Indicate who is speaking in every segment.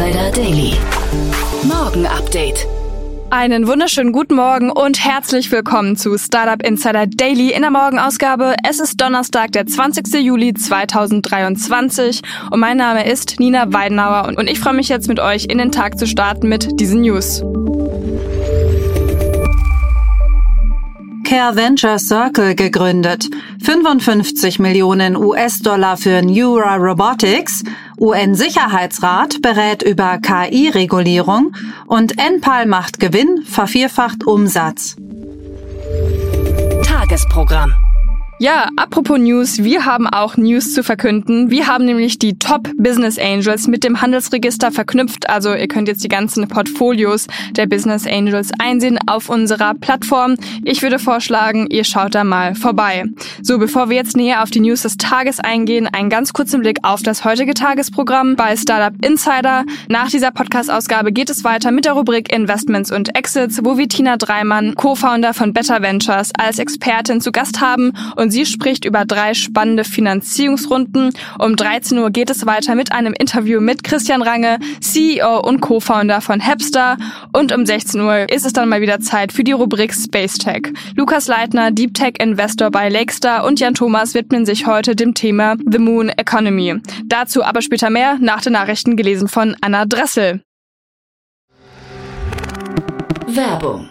Speaker 1: Insider Daily. Morgen Update.
Speaker 2: Einen wunderschönen guten Morgen und herzlich willkommen zu Startup Insider Daily in der Morgenausgabe. Es ist Donnerstag, der 20. Juli 2023 und mein Name ist Nina Weidenauer und ich freue mich jetzt mit euch in den Tag zu starten mit diesen News.
Speaker 3: Care Venture Circle gegründet. 55 Millionen US-Dollar für Neura Robotics. UN-Sicherheitsrat berät über KI-Regulierung und NPAL macht Gewinn, vervierfacht Umsatz.
Speaker 1: Tagesprogramm.
Speaker 2: Ja, apropos News, wir haben auch News zu verkünden. Wir haben nämlich die Top Business Angels mit dem Handelsregister verknüpft. Also ihr könnt jetzt die ganzen Portfolios der Business Angels einsehen auf unserer Plattform. Ich würde vorschlagen, ihr schaut da mal vorbei. So, bevor wir jetzt näher auf die News des Tages eingehen, einen ganz kurzen Blick auf das heutige Tagesprogramm bei Startup Insider. Nach dieser Podcast-Ausgabe geht es weiter mit der Rubrik Investments und Exits, wo wir Tina Dreimann, Co-Founder von Better Ventures, als Expertin zu Gast haben und sie spricht über drei spannende Finanzierungsrunden. Um 13 Uhr geht es weiter mit einem Interview mit Christian Range, CEO und Co-Founder von Hepster. Und um 16 Uhr ist es dann mal wieder Zeit für die Rubrik Space Tech. Lukas Leitner, Deep Tech Investor bei Lakestar und Jan Thomas widmen sich heute dem Thema The Moon Economy. Dazu aber später mehr nach den Nachrichten gelesen von Anna Dressel.
Speaker 1: Werbung.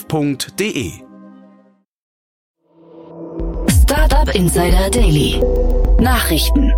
Speaker 4: www.startup.de.
Speaker 1: Startup Insider Daily. Nachrichten.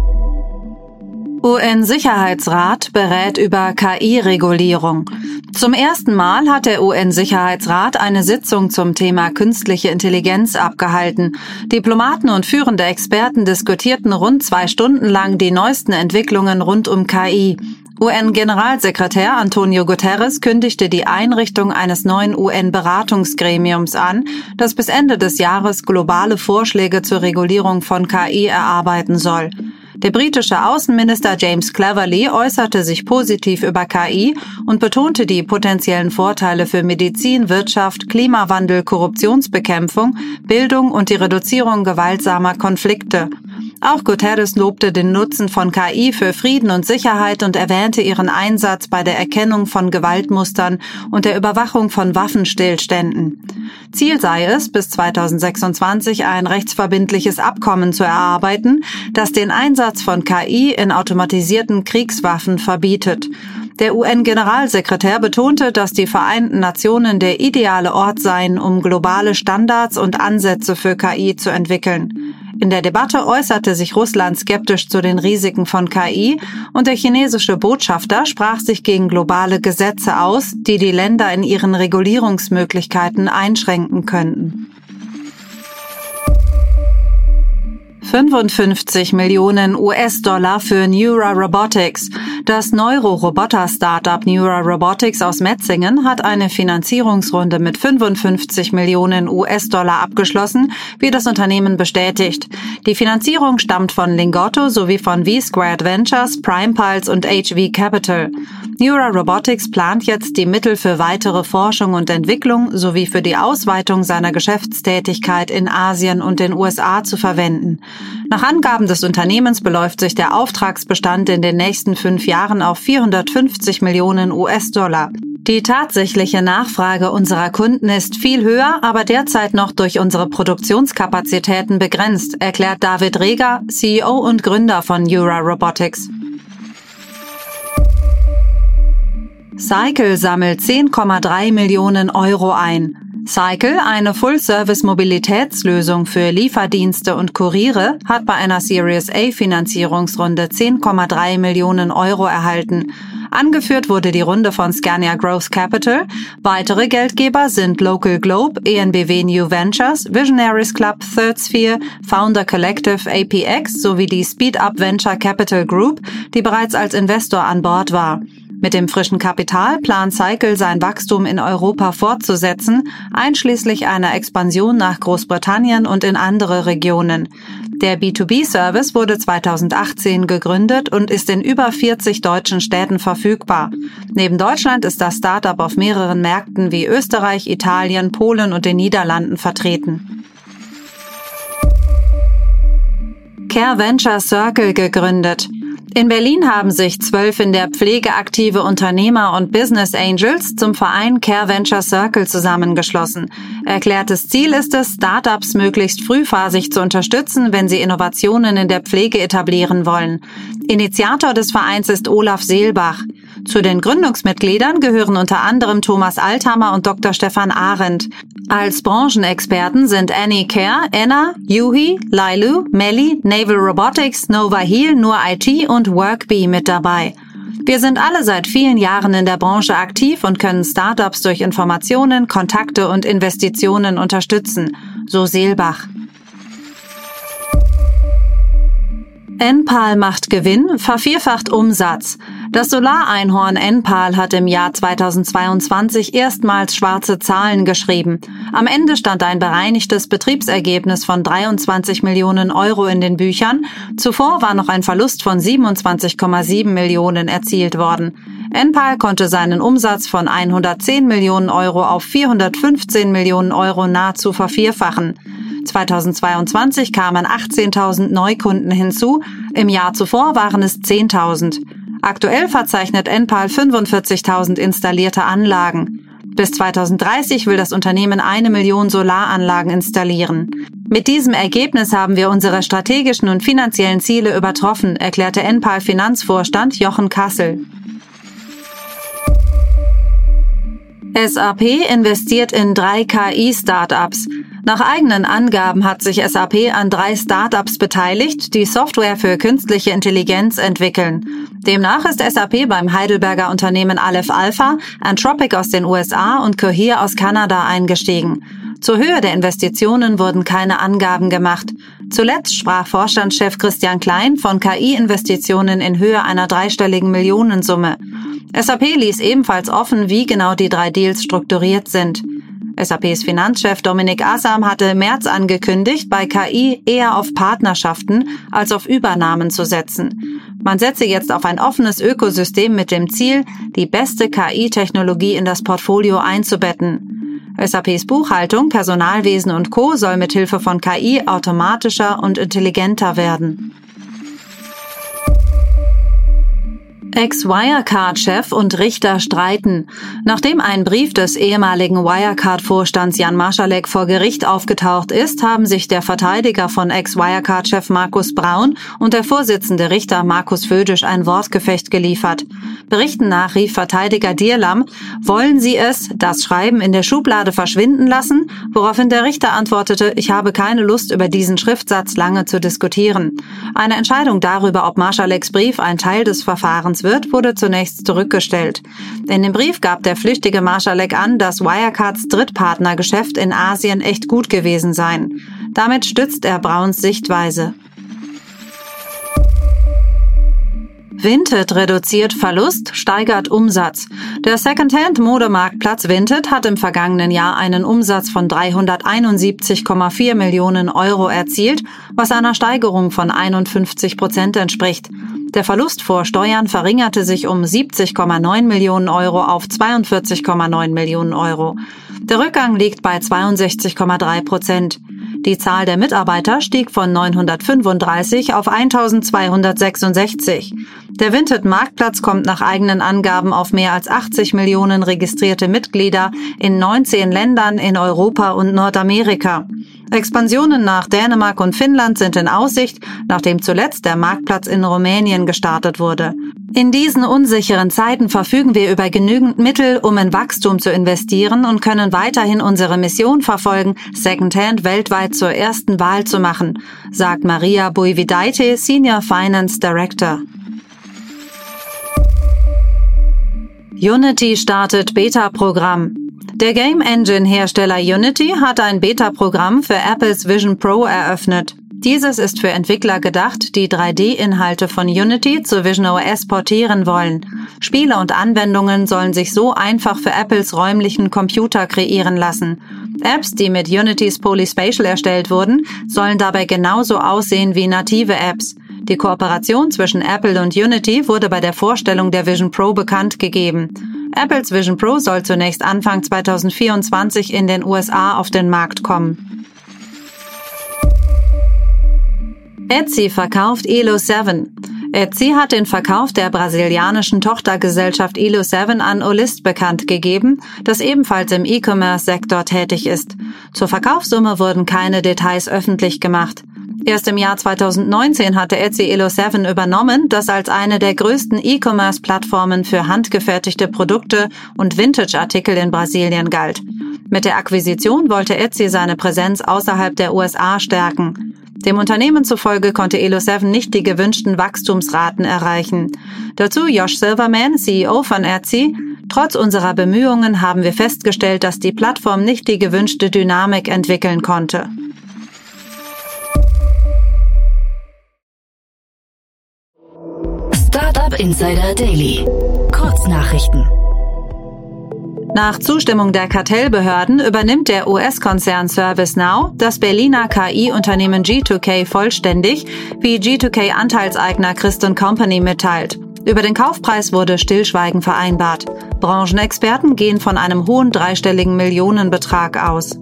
Speaker 3: UN-Sicherheitsrat berät über KI-Regulierung. Zum ersten Mal hat der UN-Sicherheitsrat eine Sitzung zum Thema künstliche Intelligenz abgehalten. Diplomaten und führende Experten diskutierten rund zwei Stunden lang die neuesten Entwicklungen rund um KI. UN-Generalsekretär Antonio Guterres kündigte die Einrichtung eines neuen UN-Beratungsgremiums an, das bis Ende des Jahres globale Vorschläge zur Regulierung von KI erarbeiten soll. Der britische Außenminister James Cleverly äußerte sich positiv über KI und betonte die potenziellen Vorteile für Medizin, Wirtschaft, Klimawandel, Korruptionsbekämpfung, Bildung und die Reduzierung gewaltsamer Konflikte. Auch Guterres lobte den Nutzen von KI für Frieden und Sicherheit und erwähnte ihren Einsatz bei der Erkennung von Gewaltmustern und der Überwachung von Waffenstillständen. Ziel sei es, bis 2026 ein rechtsverbindliches Abkommen zu erarbeiten, das den Einsatz von KI in automatisierten Kriegswaffen verbietet. Der UN-Generalsekretär betonte, dass die Vereinten Nationen der ideale Ort seien, um globale Standards und Ansätze für KI zu entwickeln. In der Debatte äußerte sich Russland skeptisch zu den Risiken von KI und der chinesische Botschafter sprach sich gegen globale Gesetze aus, die die Länder in ihren Regulierungsmöglichkeiten einschränken könnten. 55 Millionen US-Dollar für Neura Robotics. Das Neuro-Roboter-Startup Neura Robotics aus Metzingen hat eine Finanzierungsrunde mit 55 Millionen US-Dollar abgeschlossen, wie das Unternehmen bestätigt. Die Finanzierung stammt von Lingotto sowie von V-Squared Ventures, PrimePulse und HV Capital. Neura Robotics plant jetzt die Mittel für weitere Forschung und Entwicklung sowie für die Ausweitung seiner Geschäftstätigkeit in Asien und den USA zu verwenden. Nach Angaben des Unternehmens beläuft sich der Auftragsbestand in den nächsten fünf Jahren auf 450 Millionen US-Dollar. Die tatsächliche Nachfrage unserer Kunden ist viel höher, aber derzeit noch durch unsere Produktionskapazitäten begrenzt, erklärt David Reger, CEO und Gründer von Eura Robotics. Cycle sammelt 10,3 Millionen Euro ein. Cycle, eine Full-Service-Mobilitätslösung für Lieferdienste und Kuriere, hat bei einer Series A Finanzierungsrunde 10,3 Millionen Euro erhalten. Angeführt wurde die Runde von Scania Growth Capital. Weitere Geldgeber sind Local Globe, ENBW New Ventures, Visionaries Club, Third Sphere, Founder Collective APX sowie die Speed Up Venture Capital Group, die bereits als Investor an Bord war. Mit dem frischen Kapital plant Cycle sein Wachstum in Europa fortzusetzen, einschließlich einer Expansion nach Großbritannien und in andere Regionen. Der B2B-Service wurde 2018 gegründet und ist in über 40 deutschen Städten verfügbar. Neben Deutschland ist das Startup auf mehreren Märkten wie Österreich, Italien, Polen und den Niederlanden vertreten. Care Venture Circle gegründet. In Berlin haben sich zwölf in der Pflege aktive Unternehmer und Business Angels zum Verein Care Venture Circle zusammengeschlossen. Erklärtes Ziel ist es, Startups möglichst frühphasig zu unterstützen, wenn sie Innovationen in der Pflege etablieren wollen. Initiator des Vereins ist Olaf Seelbach. Zu den Gründungsmitgliedern gehören unter anderem Thomas Althammer und Dr. Stefan Arendt. Als Branchenexperten sind Annie Kerr, Enna, Yuhi, Lailu, Melly, Naval Robotics, Nova Heal, Nur IT und Workbee mit dabei. Wir sind alle seit vielen Jahren in der Branche aktiv und können Startups durch Informationen, Kontakte und Investitionen unterstützen, so Seelbach. Enpal macht Gewinn, vervierfacht Umsatz. Das Solareinhorn Enpal hat im Jahr 2022 erstmals schwarze Zahlen geschrieben. Am Ende stand ein bereinigtes Betriebsergebnis von 23 Millionen Euro in den Büchern. Zuvor war noch ein Verlust von 27,7 Millionen erzielt worden. Enpal konnte seinen Umsatz von 110 Millionen Euro auf 415 Millionen Euro nahezu vervierfachen. 2022 kamen 18.000 Neukunden hinzu, im Jahr zuvor waren es 10.000. Aktuell verzeichnet Enpal 45.000 installierte Anlagen. Bis 2030 will das Unternehmen eine Million Solaranlagen installieren. Mit diesem Ergebnis haben wir unsere strategischen und finanziellen Ziele übertroffen, erklärte Enpal Finanzvorstand Jochen Kassel. SAP investiert in drei KI-Startups. Nach eigenen Angaben hat sich SAP an drei Startups beteiligt, die Software für künstliche Intelligenz entwickeln. Demnach ist SAP beim Heidelberger Unternehmen Aleph Alpha, Anthropic aus den USA und Cohere aus Kanada eingestiegen. Zur Höhe der Investitionen wurden keine Angaben gemacht. Zuletzt sprach Vorstandschef Christian Klein von KI-Investitionen in Höhe einer dreistelligen Millionensumme. SAP ließ ebenfalls offen, wie genau die drei Deals strukturiert sind. SAPs Finanzchef Dominik Assam hatte im März angekündigt, bei KI eher auf Partnerschaften als auf Übernahmen zu setzen. Man setze jetzt auf ein offenes Ökosystem mit dem Ziel, die beste KI-Technologie in das Portfolio einzubetten. SAPs Buchhaltung, Personalwesen und Co. soll mithilfe von KI automatischer und intelligenter werden. Ex-Wirecard-Chef und Richter streiten. Nachdem ein Brief des ehemaligen Wirecard-Vorstands Jan Marschalek vor Gericht aufgetaucht ist, haben sich der Verteidiger von Ex-Wirecard-Chef Markus Braun und der Vorsitzende Richter Markus Födisch ein Wortgefecht geliefert. Berichten nach rief Verteidiger Dierlam, wollen Sie es, das Schreiben in der Schublade verschwinden lassen? Woraufhin der Richter antwortete, ich habe keine Lust, über diesen Schriftsatz lange zu diskutieren. Eine Entscheidung darüber, ob Marschaleks Brief ein Teil des Verfahrens wird, wurde zunächst zurückgestellt. In dem Brief gab der flüchtige Marschalek an, dass Wirecards Drittpartnergeschäft in Asien echt gut gewesen sein. Damit stützt er Brauns Sichtweise. Vinted reduziert Verlust, steigert Umsatz. Der Secondhand-Modemarktplatz Vinted hat im vergangenen Jahr einen Umsatz von 371,4 Millionen Euro erzielt, was einer Steigerung von 51 Prozent entspricht. Der Verlust vor Steuern verringerte sich um 70,9 Millionen Euro auf 42,9 Millionen Euro. Der Rückgang liegt bei 62,3 Prozent. Die Zahl der Mitarbeiter stieg von 935 auf 1266. Der Vinted Marktplatz kommt nach eigenen Angaben auf mehr als 80 Millionen registrierte Mitglieder in 19 Ländern in Europa und Nordamerika. Expansionen nach Dänemark und Finnland sind in Aussicht, nachdem zuletzt der Marktplatz in Rumänien gestartet wurde. In diesen unsicheren Zeiten verfügen wir über genügend Mittel, um in Wachstum zu investieren und können weiterhin unsere Mission verfolgen, Secondhand weltweit zur ersten Wahl zu machen, sagt Maria Buividaite, Senior Finance Director. Unity startet Beta-Programm. Der Game Engine Hersteller Unity hat ein Beta-Programm für Apples Vision Pro eröffnet. Dieses ist für Entwickler gedacht, die 3D-Inhalte von Unity zu Vision OS portieren wollen. Spiele und Anwendungen sollen sich so einfach für Apples räumlichen Computer kreieren lassen. Apps, die mit Unitys Polyspatial erstellt wurden, sollen dabei genauso aussehen wie native Apps. Die Kooperation zwischen Apple und Unity wurde bei der Vorstellung der Vision Pro bekannt gegeben. Apples Vision Pro soll zunächst Anfang 2024 in den USA auf den Markt kommen. Etsy verkauft Elo7. Etsy hat den Verkauf der brasilianischen Tochtergesellschaft Elo7 an Olist bekannt gegeben, das ebenfalls im E-Commerce-Sektor tätig ist. Zur Verkaufssumme wurden keine Details öffentlich gemacht. Erst im Jahr 2019 hatte Etsy Elo7 übernommen, das als eine der größten E-Commerce-Plattformen für handgefertigte Produkte und Vintage-Artikel in Brasilien galt. Mit der Akquisition wollte Etsy seine Präsenz außerhalb der USA stärken. Dem Unternehmen zufolge konnte Elo7 nicht die gewünschten Wachstumsraten erreichen. Dazu Josh Silverman, CEO von Etsy, Trotz unserer Bemühungen haben wir festgestellt, dass die Plattform nicht die gewünschte Dynamik entwickeln konnte.
Speaker 1: Insider Daily. Kurznachrichten.
Speaker 3: Nach Zustimmung der Kartellbehörden übernimmt der US-Konzern ServiceNow das Berliner KI-Unternehmen G2K vollständig, wie G2K-Anteilseigner Christ Company mitteilt. Über den Kaufpreis wurde Stillschweigen vereinbart. Branchenexperten gehen von einem hohen dreistelligen Millionenbetrag aus.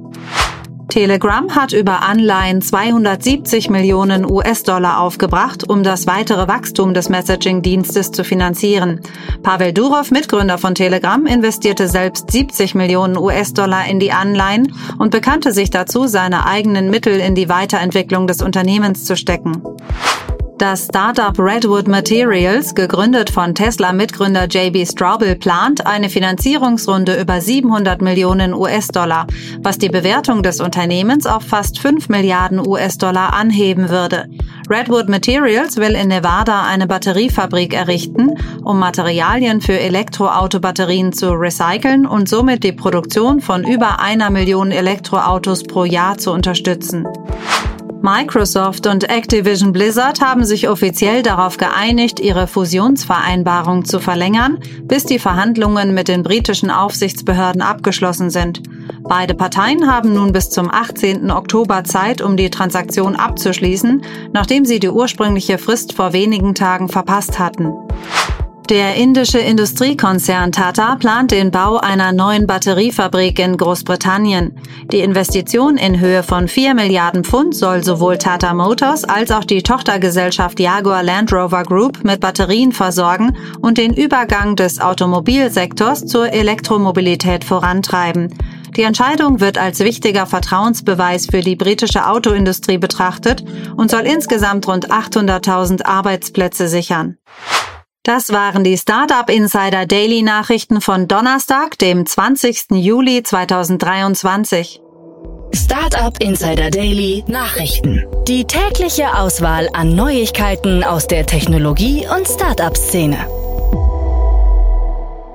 Speaker 3: Telegram hat über Anleihen 270 Millionen US-Dollar aufgebracht, um das weitere Wachstum des Messaging-Dienstes zu finanzieren. Pavel Durov, Mitgründer von Telegram, investierte selbst 70 Millionen US-Dollar in die Anleihen und bekannte sich dazu, seine eigenen Mittel in die Weiterentwicklung des Unternehmens zu stecken. Das Startup Redwood Materials, gegründet von Tesla-Mitgründer JB Straubel, plant eine Finanzierungsrunde über 700 Millionen US-Dollar, was die Bewertung des Unternehmens auf fast 5 Milliarden US-Dollar anheben würde. Redwood Materials will in Nevada eine Batteriefabrik errichten, um Materialien für Elektroautobatterien zu recyceln und somit die Produktion von über einer Million Elektroautos pro Jahr zu unterstützen. Microsoft und Activision Blizzard haben sich offiziell darauf geeinigt, ihre Fusionsvereinbarung zu verlängern, bis die Verhandlungen mit den britischen Aufsichtsbehörden abgeschlossen sind. Beide Parteien haben nun bis zum 18. Oktober Zeit, um die Transaktion abzuschließen, nachdem sie die ursprüngliche Frist vor wenigen Tagen verpasst hatten. Der indische Industriekonzern Tata plant den Bau einer neuen Batteriefabrik in Großbritannien. Die Investition in Höhe von 4 Milliarden Pfund soll sowohl Tata Motors als auch die Tochtergesellschaft Jaguar Land Rover Group mit Batterien versorgen und den Übergang des Automobilsektors zur Elektromobilität vorantreiben. Die Entscheidung wird als wichtiger Vertrauensbeweis für die britische Autoindustrie betrachtet und soll insgesamt rund 800.000 Arbeitsplätze sichern. Das waren die Startup Insider Daily Nachrichten von Donnerstag, dem 20. Juli 2023.
Speaker 1: Startup Insider Daily Nachrichten. Die tägliche Auswahl an Neuigkeiten aus der Technologie- und Startup-Szene.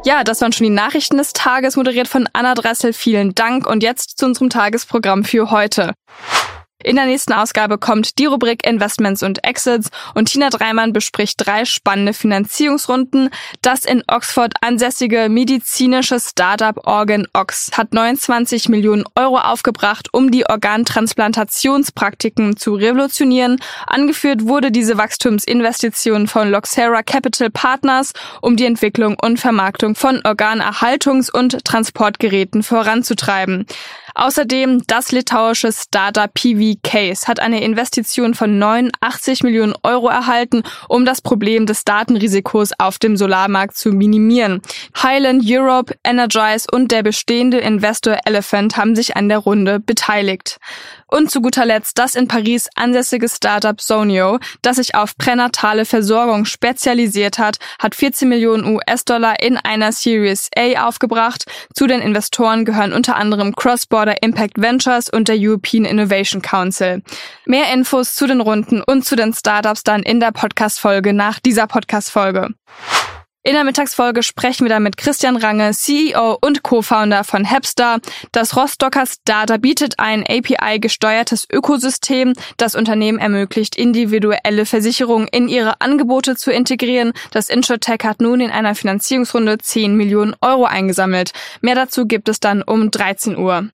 Speaker 2: Ja, das waren schon die Nachrichten des Tages, moderiert von Anna Dressel. Vielen Dank und jetzt zu unserem Tagesprogramm für heute. In der nächsten Ausgabe kommt die Rubrik Investments und Exits und Tina Dreimann bespricht drei spannende Finanzierungsrunden. Das in Oxford ansässige medizinische Startup Organ Ox hat 29 Millionen Euro aufgebracht, um die OrgantransplantationspraktikeN zu revolutionieren. Angeführt wurde diese Wachstumsinvestition von Loxera Capital Partners, um die Entwicklung und Vermarktung von Organerhaltungs- und Transportgeräten voranzutreiben. Außerdem das litauische Startup PV Case hat eine Investition von 89 Millionen Euro erhalten, um das Problem des Datenrisikos auf dem Solarmarkt zu minimieren. Highland Europe, Energize und der bestehende Investor Elephant haben sich an der Runde beteiligt. Und zu guter Letzt das in Paris ansässige Startup Sonio, das sich auf pränatale Versorgung spezialisiert hat, hat 14 Millionen US-Dollar in einer Series A aufgebracht. Zu den Investoren gehören unter anderem Cross-Border Impact Ventures und der European Innovation Council. Mehr Infos zu den Runden und zu den Startups dann in der Podcast-Folge nach dieser Podcast-Folge. In der Mittagsfolge sprechen wir dann mit Christian Range, CEO und Co-Founder von Hepstar. Das Rostocker Startup bietet ein API-gesteuertes Ökosystem, das Unternehmen ermöglicht, individuelle Versicherungen in ihre Angebote zu integrieren. Das InsurTech hat nun in einer Finanzierungsrunde 10 Millionen Euro eingesammelt. Mehr dazu gibt es dann um 13 Uhr.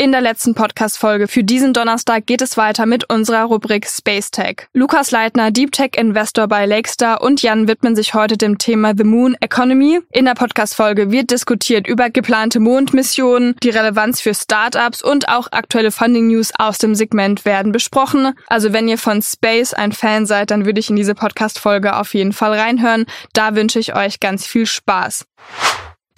Speaker 2: In der letzten Podcast-Folge für diesen Donnerstag geht es weiter mit unserer Rubrik Space Tech. Lukas Leitner, Deep Tech Investor bei Lakestar und Jan widmen sich heute dem Thema The Moon Economy. In der Podcast-Folge wird diskutiert über geplante Mondmissionen, die Relevanz für Startups und auch aktuelle Funding News aus dem Segment werden besprochen. Also wenn ihr von Space ein Fan seid, dann würde ich in diese Podcast-Folge auf jeden Fall reinhören. Da wünsche ich euch ganz viel Spaß.